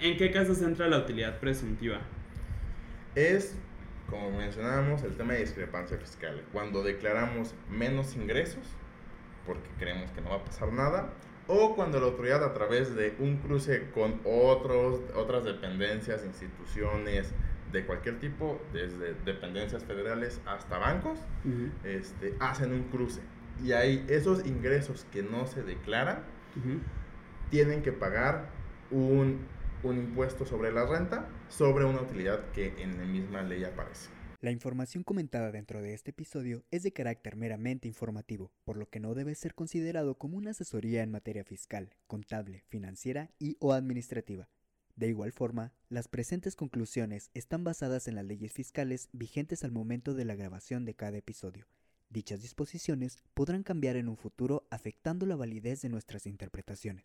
¿en qué casos entra la utilidad presuntiva? Es, como mencionábamos, el tema de discrepancia fiscal. Cuando declaramos menos ingresos, porque creemos que no va a pasar nada, o cuando la autoridad a través de un cruce con otros, otras dependencias, instituciones de cualquier tipo, desde dependencias federales hasta bancos, este, hacen un cruce. Y ahí esos ingresos que no se declaran, tienen que pagar un, un impuesto sobre la renta sobre una utilidad que en la misma ley aparece. La información comentada dentro de este episodio es de carácter meramente informativo, por lo que no debe ser considerado como una asesoría en materia fiscal, contable, financiera y o administrativa. De igual forma, las presentes conclusiones están basadas en las leyes fiscales vigentes al momento de la grabación de cada episodio. Dichas disposiciones podrán cambiar en un futuro afectando la validez de nuestras interpretaciones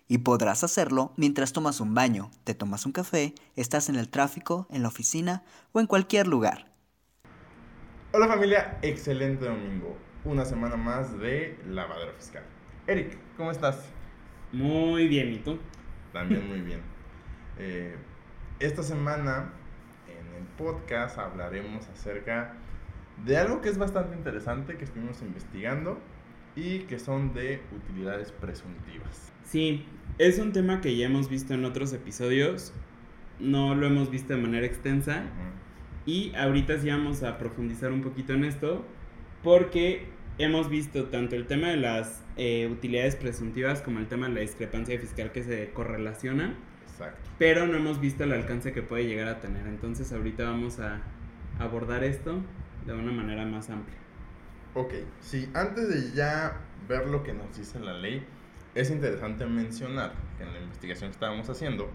y podrás hacerlo mientras tomas un baño, te tomas un café, estás en el tráfico, en la oficina o en cualquier lugar. Hola familia, excelente domingo. Una semana más de lavadero fiscal. Eric, ¿cómo estás? Muy bien, ¿y tú? También muy bien. Eh, esta semana en el podcast hablaremos acerca de algo que es bastante interesante que estuvimos investigando y que son de utilidades presuntivas. Sí, es un tema que ya hemos visto en otros episodios, no lo hemos visto de manera extensa y ahorita sí vamos a profundizar un poquito en esto porque hemos visto tanto el tema de las eh, utilidades presuntivas como el tema de la discrepancia fiscal que se correlacionan. Exacto. Pero no hemos visto el alcance que puede llegar a tener. Entonces ahorita vamos a abordar esto de una manera más amplia. Ok, sí, antes de ya ver lo que nos dice la ley, es interesante mencionar que en la investigación que estábamos haciendo,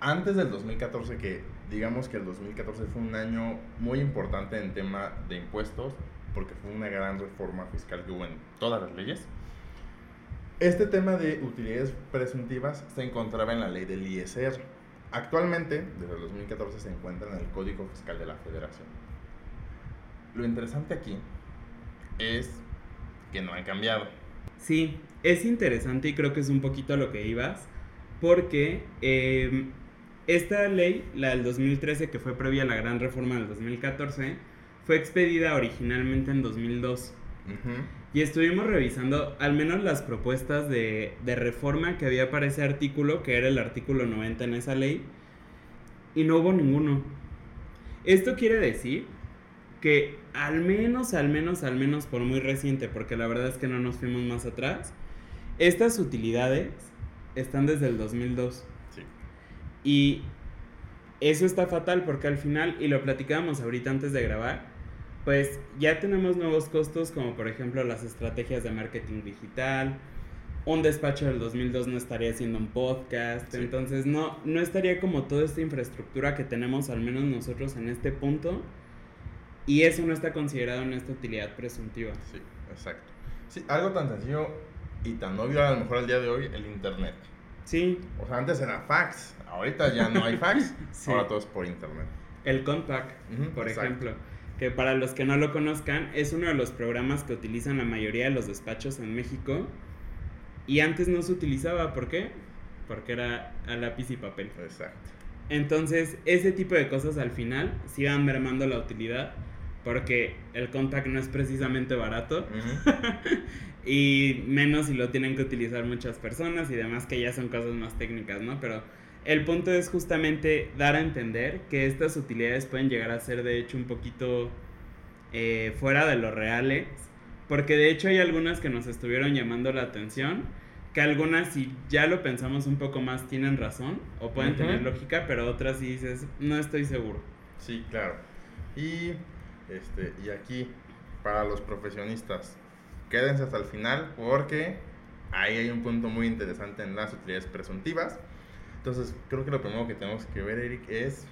antes del 2014, que digamos que el 2014 fue un año muy importante en tema de impuestos, porque fue una gran reforma fiscal que hubo en todas las leyes, este tema de utilidades presuntivas se encontraba en la ley del ISR. Actualmente, desde el 2014, se encuentra en el Código Fiscal de la Federación. Lo interesante aquí es que no han cambiado. Sí, es interesante y creo que es un poquito a lo que ibas, porque em, esta ley, la del 2013, que fue previa a la gran reforma del 2014, fue expedida originalmente en 2002. Y estuvimos revisando al menos las propuestas de, de, reforma que había para ese artículo, que era el artículo 90 en esa ley, y no hubo ninguno. Esto quiere decir que al menos, al menos, al menos por muy reciente, porque la verdad es que no nos fuimos más atrás, estas utilidades están desde el 2002. Sí. Y eso está fatal porque al final, y lo platicábamos ahorita antes de grabar, pues ya tenemos nuevos costos como por ejemplo las estrategias de marketing digital, un despacho del 2002 no estaría haciendo un podcast, entonces no, no estaría como toda esta infraestructura que tenemos al menos nosotros en este punto y eso no está considerado en esta utilidad presuntiva. Sí, exacto. Sí, algo tan sencillo y tan obvio a lo mejor al día de hoy, el internet. Sí. O sea, antes era fax, ahorita ya no hay fax, ahora todo es por internet. El Compact, por ejemplo, que para los que no lo conozcan, es uno de los programas que utilizan la mayoría de los despachos en México. Y antes no se utilizaba, ¿por qué? Porque era a lápiz y papel. Exacto. Entonces, ese tipo de cosas al final sí van mermando la utilidad porque el contact no es precisamente barato y menos si lo tienen que utilizar muchas personas y demás que ya son cosas más técnicas, ¿no? Pero el punto es justamente dar a entender que estas utilidades pueden llegar a ser de hecho un poquito eh, fuera de lo reales, porque de hecho hay algunas que nos estuvieron llamando la atención, que algunas si ya lo pensamos un poco más tienen razón o pueden tener lógica, pero otras sí dices, no estoy seguro. Sí, claro. Y este, y aquí, para los profesionistas, quédense hasta el final porque ahí hay un punto muy interesante en las utilidades presuntivas. Entonces, creo que lo primero que tenemos que ver, Eric, es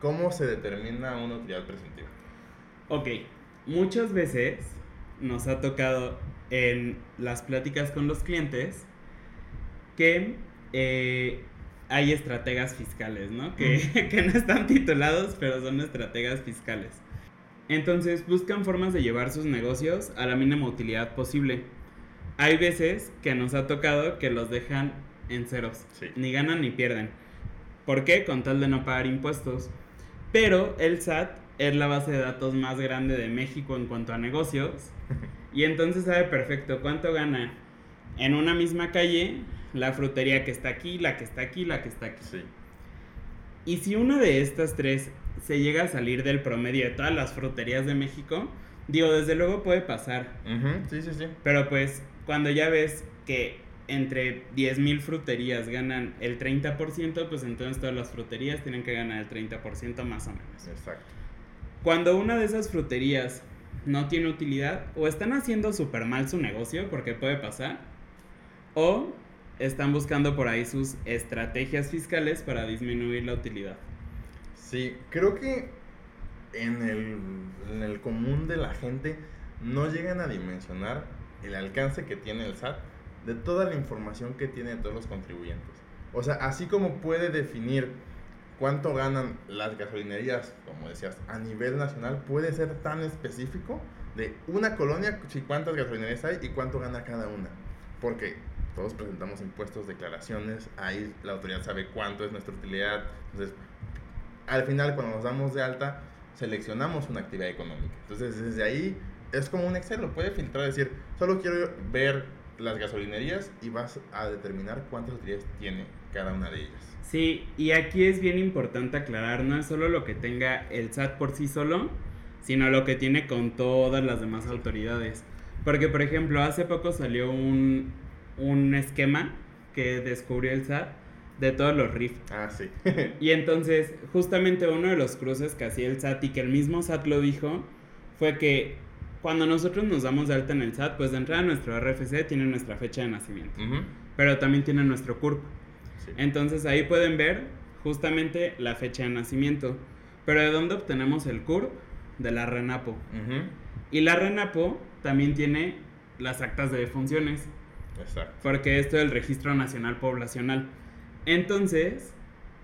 cómo se determina una utilidad presuntiva. Ok, muchas veces nos ha tocado en las pláticas con los clientes que eh, hay estrategas fiscales, ¿no? Que, que no están titulados, pero son estrategas fiscales. Entonces buscan formas de llevar sus negocios a la mínima utilidad posible. Hay veces que nos ha tocado que los dejan en ceros. Sí. Ni ganan ni pierden. ¿Por qué? Con tal de no pagar impuestos. Pero el SAT es la base de datos más grande de México en cuanto a negocios. Y entonces sabe perfecto cuánto gana en una misma calle la frutería que está aquí, la que está aquí, la que está aquí. Sí. Y si una de estas tres se llega a salir del promedio de todas las fruterías de México, digo, desde luego puede pasar. Sí, sí, sí. Pero pues cuando ya ves que entre 10.000 fruterías ganan el 30%, pues entonces todas las fruterías tienen que ganar el 30% más o menos. Exacto. Cuando una de esas fruterías no tiene utilidad, o están haciendo súper mal su negocio, porque puede pasar, o están buscando por ahí sus estrategias fiscales para disminuir la utilidad. Sí, creo que en el, en el común de la gente no llegan a dimensionar el alcance que tiene el SAT de toda la información que tiene todos los contribuyentes. O sea, así como puede definir cuánto ganan las gasolinerías, como decías, a nivel nacional, puede ser tan específico de una colonia, si cuántas gasolinerías hay y cuánto gana cada una. Porque todos presentamos impuestos, declaraciones, ahí la autoridad sabe cuánto es nuestra utilidad. Entonces, al final, cuando nos damos de alta, seleccionamos una actividad económica. Entonces, desde ahí es como un Excel, lo puede filtrar, decir, solo quiero ver las gasolinerías y vas a determinar cuántas utilidades tiene cada una de ellas. Sí, y aquí es bien importante aclarar, no es solo lo que tenga el SAT por sí solo, sino lo que tiene con todas las demás autoridades. Porque, por ejemplo, hace poco salió un, un esquema que descubrió el SAT de todos los RIF. Ah, sí. Y entonces, justamente uno de los cruces que hacía el SAT y que el mismo SAT lo dijo, fue que cuando nosotros nos damos de alta en el SAT, pues de entrada nuestro RFC tiene nuestra fecha de nacimiento, pero también tiene nuestro CURP. sí. Entonces ahí pueden ver justamente la fecha de nacimiento. Pero ¿de dónde obtenemos el CURP? De la RENAPO. Y la RENAPO también tiene las actas de defunciones, Exacto. porque esto es el Registro Nacional Poblacional. Entonces,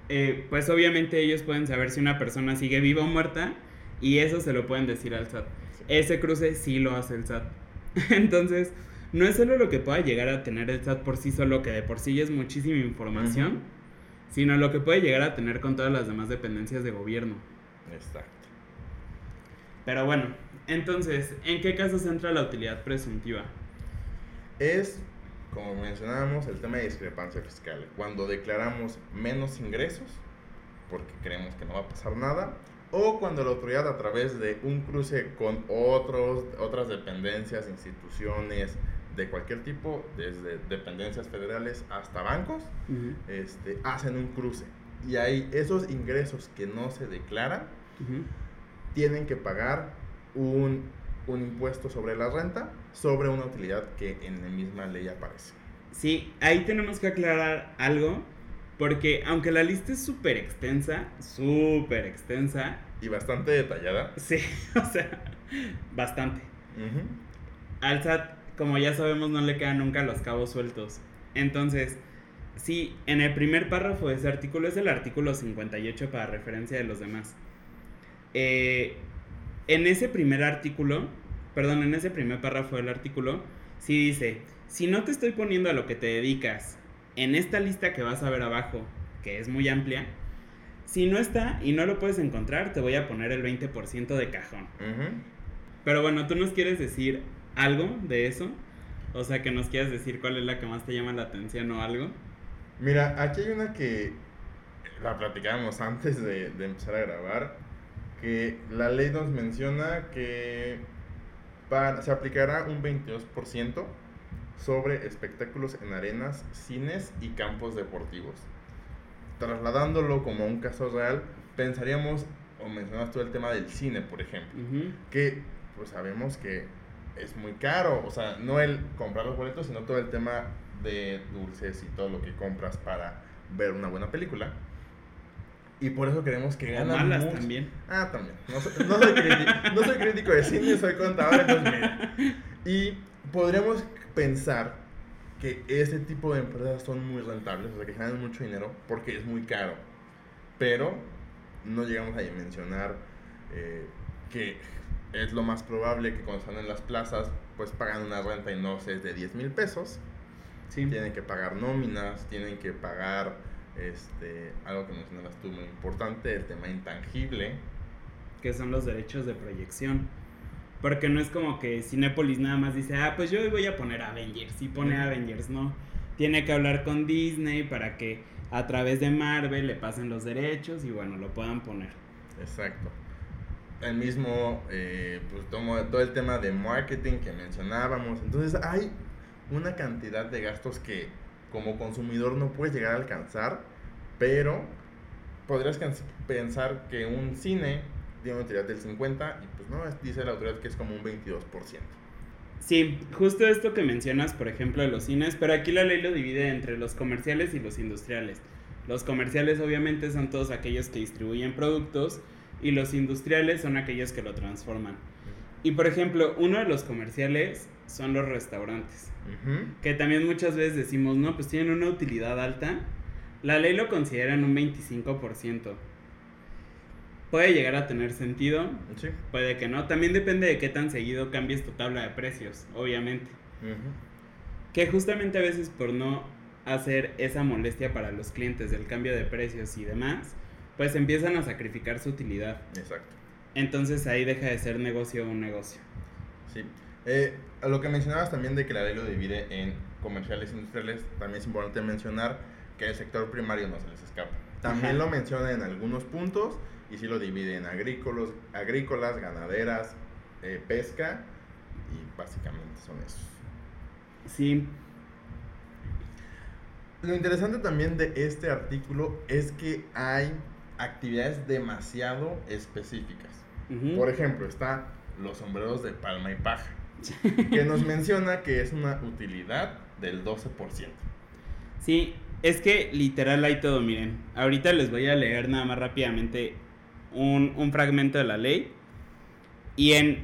eh, pues obviamente ellos pueden saber si una persona sigue viva o muerta y eso se lo pueden decir al SAT. Sí. Ese cruce sí lo hace el SAT. Entonces, no es solo lo que pueda llegar a tener el SAT por sí solo, que de por sí ya es muchísima información, sino lo que puede llegar a tener con todas las demás dependencias de gobierno. Exacto. Pero bueno, entonces, ¿en qué casos entra la utilidad presuntiva? Es, como mencionábamos, el tema de discrepancia fiscal. Cuando declaramos menos ingresos, porque creemos que no va a pasar nada, o cuando la autoridad a través de un cruce con otros, otras dependencias, instituciones de cualquier tipo, desde dependencias federales hasta bancos, este, hacen un cruce. Y ahí esos ingresos que no se declaran tienen que pagar un, un impuesto sobre la renta sobre una utilidad que en la misma ley aparece. Sí, ahí tenemos que aclarar algo, porque aunque la lista es súper extensa, súper extensa, Y bastante detallada. sí, o sea, bastante. Ujú. Al SAT, como ya sabemos, no le quedan nunca los cabos sueltos. Entonces, sí, en el primer párrafo de ese artículo es el artículo 58 para referencia de los demás. Eh, en ese primer artículo, perdón, en ese primer párrafo del artículo, sí dice, si no te estoy poniendo a lo que te dedicas en esta lista que vas a ver abajo, que es muy amplia, si no está y no lo puedes encontrar, te voy a poner el 20% de cajón. Pero bueno, ¿tú nos quieres decir algo de eso? O sea, que nos quieras decir cuál es la que más te llama la atención o algo. Mira, aquí hay una que la platicábamos antes de, de empezar a grabar, que la ley nos menciona que para- se aplicará un 22% sobre espectáculos en arenas, cines y campos deportivos. Trasladándolo como a un caso real, pensaríamos, o mencionas tú el tema del cine, por ejemplo, que pues sabemos que es muy caro, o sea, no el comprar los boletos, sino todo el tema de dulces y todo lo que compras para, ver una buena película. Y por eso queremos que O ganen malas mucho. también. Ah, también. No soy, no soy crítico, no soy crítico de cine, soy contador. Entonces, mira. Y podríamos pensar que ese tipo de empresas son muy rentables, o sea, que generan mucho dinero porque es muy caro. Pero no llegamos a dimensionar eh, que es lo más probable que cuando están en las plazas, pues pagan una renta y no sé, es de 10 mil pesos. Sí. Tienen que pagar nóminas, tienen que pagar este, algo que mencionabas tú muy importante, el tema intangible. que son los derechos de proyección. Porque no es como que Cinépolis nada más dice, ah, pues yo hoy voy a poner Avengers y pone Ujú. Avengers, no. Tiene que hablar con Disney para que a través de Marvel le pasen los derechos y bueno, lo puedan poner. Exacto. El mismo, eh, pues tomo todo el tema de marketing que mencionábamos. Entonces hay una cantidad de gastos que como consumidor no puedes llegar a alcanzar, pero podrías pensar que un cine tiene una utilidad del 50 y pues no, dice la autoridad que es como un 22%. Sí, justo esto que mencionas, por ejemplo, de los cines, pero aquí la ley lo divide entre los comerciales y los industriales. Los comerciales obviamente son todos aquellos que distribuyen productos y los industriales son aquellos que lo transforman. Y por ejemplo, uno de los comerciales son los restaurantes, que también muchas veces decimos, no, pues tienen una utilidad alta. La ley lo considera en un 25%. Puede llegar a tener sentido, Sí. puede que no. También depende de qué tan seguido cambies tu tabla de precios, obviamente. Que justamente a veces por no hacer esa molestia para los clientes del cambio de precios y demás, pues empiezan a sacrificar su utilidad. Exacto. Entonces ahí deja de ser negocio un negocio. Sí. Eh, a lo que mencionabas también de que la ley lo divide en comerciales e industriales, también es importante mencionar que el sector primario no se les escapa. También Ajá. lo menciona en algunos puntos y sí lo divide en agrícolas, agrícolas ganaderas, eh, pesca y básicamente son esos. Sí, Lo interesante también de este artículo es que hay actividades demasiado específicas. Por ejemplo, está los sombreros de palma y paja, que nos menciona que es una utilidad del 12%. Sí, es que literal hay todo, miren. Ahorita les voy a leer nada más rápidamente un, fragmento de la ley. Y en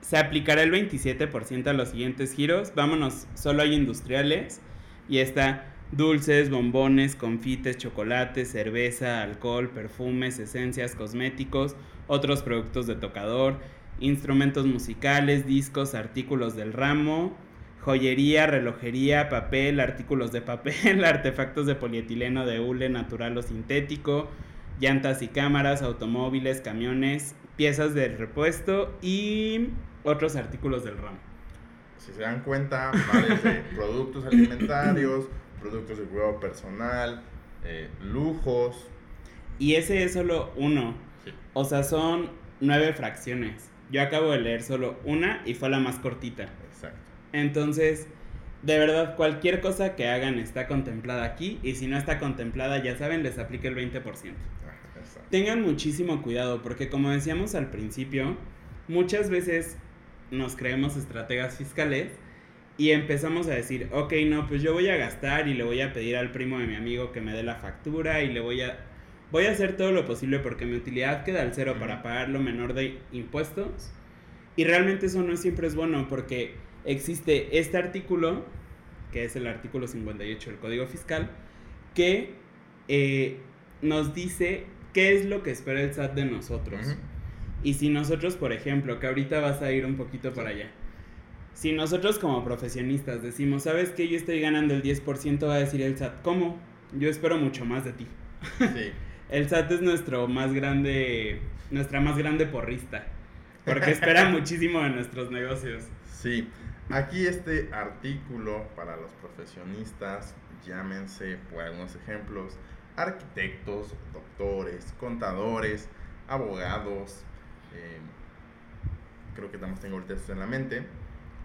se aplicará el 27% a los siguientes giros. Vámonos, solo hay industriales. Y está dulces, bombones, confites, chocolates, cerveza, alcohol, perfumes, esencias, cosméticos, otros productos de tocador, instrumentos musicales, discos, artículos del ramo, joyería, relojería, papel, artículos de papel, artefactos de polietileno de hule natural o sintético, llantas y cámaras, automóviles, camiones, piezas de repuesto y otros artículos del ramo. Si se dan cuenta, productos alimentarios, productos de cuidado personal, eh, lujos. Y ese es solo uno. Sí. O sea, son nueve fracciones. Yo acabo de leer solo una y fue la más cortita. Exacto. Entonces, de verdad, cualquier cosa que hagan está contemplada aquí y si no está contemplada, ya saben, les aplica el 20%. Ajá, exacto. Tengan muchísimo cuidado porque como decíamos al principio, muchas veces nos creemos estrategas fiscales y empezamos a decir, ok, no, pues yo voy a gastar y le voy a pedir al primo de mi amigo que me dé la factura y le voy a... Voy a hacer todo lo posible porque mi utilidad queda al cero para pagar lo menor de impuestos. Y realmente eso no siempre es bueno porque existe este artículo, que es el artículo 58 del Código Fiscal, que eh, nos dice qué es lo que espera el SAT de nosotros. Y si nosotros, por ejemplo, que ahorita vas a ir un poquito para allá, si nosotros como profesionistas decimos, ¿sabes qué? Yo estoy ganando el 10%, va a decir el SAT, ¿cómo? Yo espero mucho más de ti. Sí. El SAT es nuestro más grande, nuestra más grande porrista, porque espera muchísimo de nuestros negocios. Sí, aquí este artículo para los profesionistas, llámense por algunos ejemplos, arquitectos, doctores, contadores, abogados, eh, creo que también tengo ahorita esto en la mente,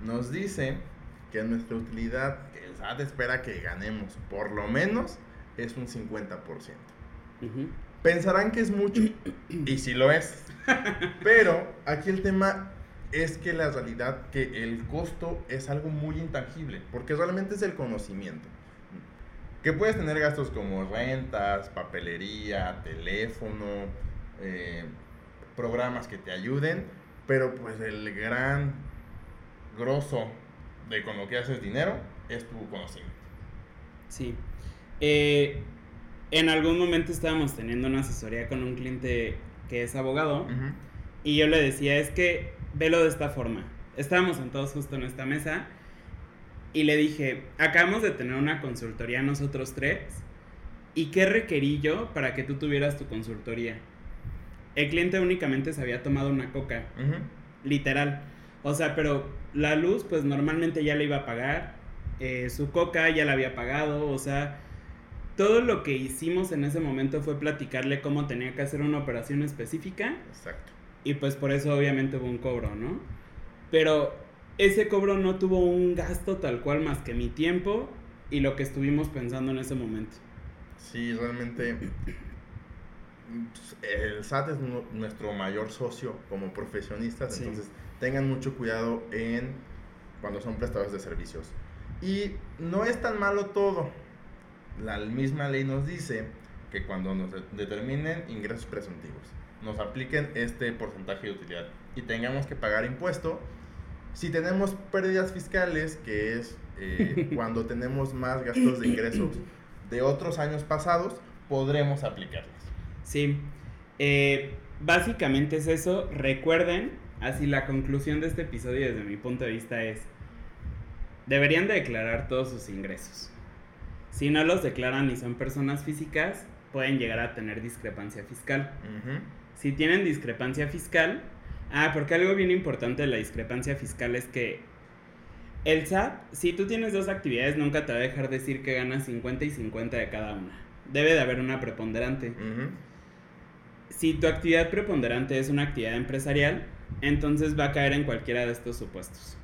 nos dice que nuestra utilidad, que el SAT espera que ganemos por lo menos, es un 50%. Ujú. Pensarán que es mucho, y sí lo es. Pero aquí el tema es que la realidad que el costo es algo muy intangible, porque realmente es el conocimiento. Que puedes tener gastos como rentas, papelería, teléfono, eh, programas que te ayuden, pero pues el gran grosso de con lo que haces dinero es tu conocimiento. Sí. Eh, en algún momento estábamos teniendo una asesoría con un cliente que es abogado y yo le decía, es que velo de esta forma. Estábamos sentados justo en esta mesa y le dije, acabamos de tener una consultoría nosotros tres y qué requerí yo para que tú tuvieras tu consultoría. El cliente únicamente se había tomado una coca, literal. O sea, pero la luz pues normalmente ya le iba a pagar, eh, su coca ya la había pagado, o sea, todo lo que hicimos en ese momento fue platicarle cómo tenía que hacer una operación específica. Exacto. Y pues por eso obviamente hubo un cobro, ¿no? Pero ese cobro no tuvo un gasto tal cual más que mi tiempo y lo que estuvimos pensando en ese momento. Sí, realmente el SAT es nuestro mayor socio como profesionistas, entonces tengan mucho cuidado en cuando son prestadores de servicios. Y no es tan malo todo la misma ley nos dice que cuando nos determinen ingresos presuntivos, nos apliquen este porcentaje de utilidad y tengamos que pagar impuesto, si tenemos pérdidas fiscales, que es eh, cuando tenemos más gastos de ingresos de otros años pasados, podremos aplicarlas. Sí, eh, básicamente es eso. Recuerden, así la conclusión de este episodio desde mi punto de vista es, deberían de declarar todos sus ingresos. Si no los declaran y son personas físicas, pueden llegar a tener discrepancia fiscal. Si tienen discrepancia fiscal, ah, porque algo bien importante de la discrepancia fiscal es que el SAT, si tú tienes dos actividades, nunca te va a dejar decir que ganas 50 y 50 de cada una. Debe de haber una preponderante. Si tu actividad preponderante es una actividad empresarial, entonces va a caer en cualquiera de estos supuestos.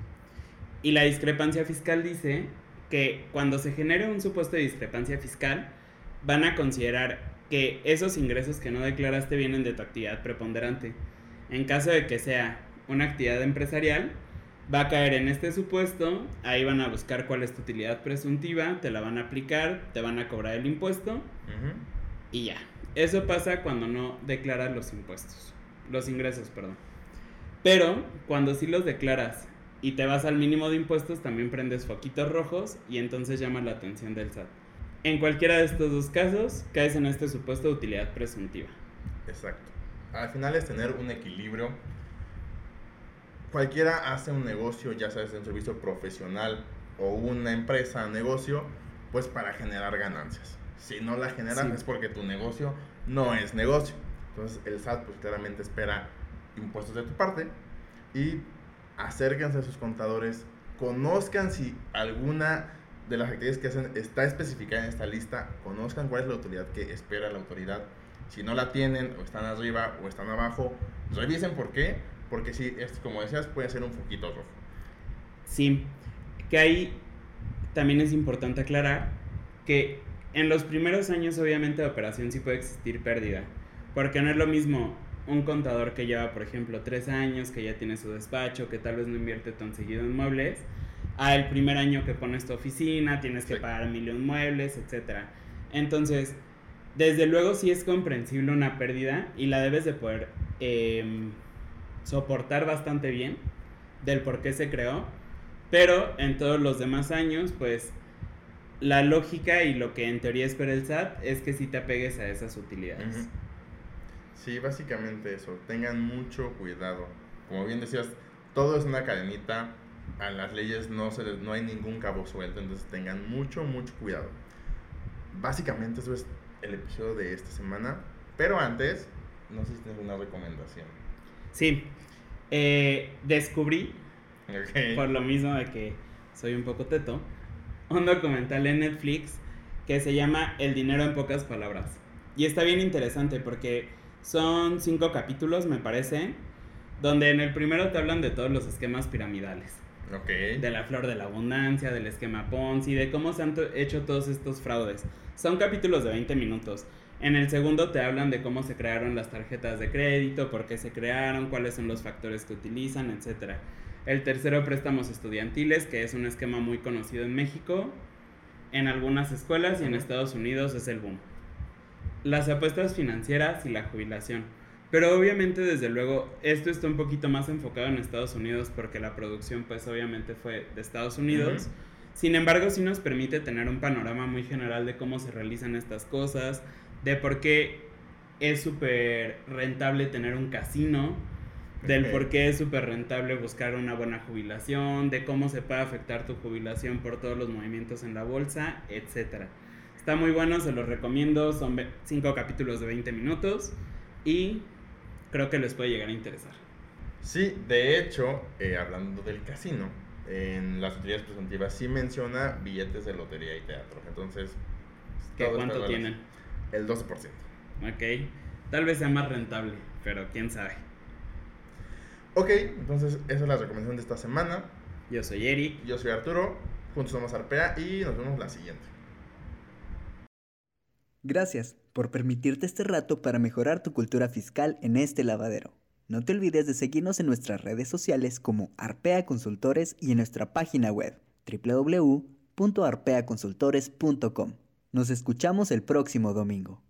Y la discrepancia fiscal dice que cuando se genere un supuesto de discrepancia fiscal, van a considerar que esos ingresos que no declaraste vienen de tu actividad preponderante. En caso de que sea una actividad empresarial, va a caer en este supuesto, ahí van a buscar cuál es tu utilidad presuntiva, te la van a aplicar, te van a cobrar el impuesto y ya. Eso pasa cuando no declaras los impuestos, los ingresos, perdón. Pero cuando sí los declaras y te vas al mínimo de impuestos, también prendes foquitos rojos y entonces llama la atención del SAT. En cualquiera de estos dos casos, caes en este supuesto de utilidad presuntiva. Exacto. Al final es tener un equilibrio. Cualquiera hace un negocio, ya sabes, un servicio profesional o una empresa, negocio, pues para generar ganancias. Si no la generan es porque tu negocio no es negocio. Entonces el SAT pues claramente espera impuestos de tu parte y acérquense a sus contadores, conozcan si alguna de las actividades que hacen está especificada en esta lista, conozcan cuál es la autoridad que espera la autoridad. Si no la tienen, o están arriba o están abajo, revisen por qué, porque si, es, como decías, puede ser un foquito rojo. Sí, que ahí también es importante aclarar que en los primeros años obviamente de operación sí puede existir pérdida, porque no es lo mismo un contador que lleva, por ejemplo, tres años, que ya tiene su despacho, que tal vez no invierte tan seguido en muebles, a el primer año que pones tu oficina, tienes que pagar mil muebles, etc. Entonces, desde luego sí es comprensible una pérdida y la debes de poder em, soportar bastante bien del por qué se creó, pero en todos los demás años, pues la lógica y lo que en teoría espera el SAT es que sí te apegues a esas utilidades. Sí, básicamente eso. Tengan mucho cuidado. Como bien decías, todo es una cadenita. A las leyes no, se no hay ningún cabo suelto, entonces tengan mucho, mucho cuidado. Básicamente eso es el episodio de esta semana. Pero antes, no sé si tienes una recomendación. Sí, eh, descubrí, por lo mismo de que soy un poco teto, un documental en Netflix que se llama El dinero en pocas palabras. Y está bien interesante porque son cinco capítulos, me parece, donde en el primero te hablan de todos los esquemas piramidales. De la flor de la abundancia, del esquema Ponzi, de cómo se han hecho todos estos fraudes. Son capítulos de 20 minutos. En el segundo te hablan de cómo se crearon las tarjetas de crédito, por qué se crearon, cuáles son los factores que utilizan, etc. El tercero, préstamos estudiantiles, que es un esquema muy conocido en México. en algunas escuelas y en Estados Unidos es el boom. Las apuestas financieras y la jubilación. Pero obviamente, desde luego, esto está un poquito más enfocado en Estados Unidos porque la producción, pues obviamente fue de Estados Unidos. Sin embargo, sí nos permite tener un panorama muy general de cómo se realizan estas cosas, de por qué es súper rentable tener un casino, del por qué es súper rentable buscar una buena jubilación, de cómo se puede afectar tu jubilación por todos los movimientos en la bolsa, etc. Está muy bueno, se los recomiendo, son cinco capítulos de 20 minutos y creo que les puede llegar a interesar. Sí, de hecho, eh, hablando del casino, en las teorías presuntivas sí menciona billetes de lotería y teatro. Entonces, ¿Qué cuánto tienen? El 12%. Ok, tal vez sea más rentable, pero quién sabe. Ok, entonces esa es la recomendación de esta semana. Yo soy Eric. Yo soy Arturo. Juntos somos Arpea y nos vemos la siguiente. Gracias por permitirte este rato para mejorar tu cultura fiscal en este lavadero. No te olvides de seguirnos en nuestras redes sociales como Arpea Consultores y en nuestra página web www.arpeaconsultores.com. Nos escuchamos el próximo domingo.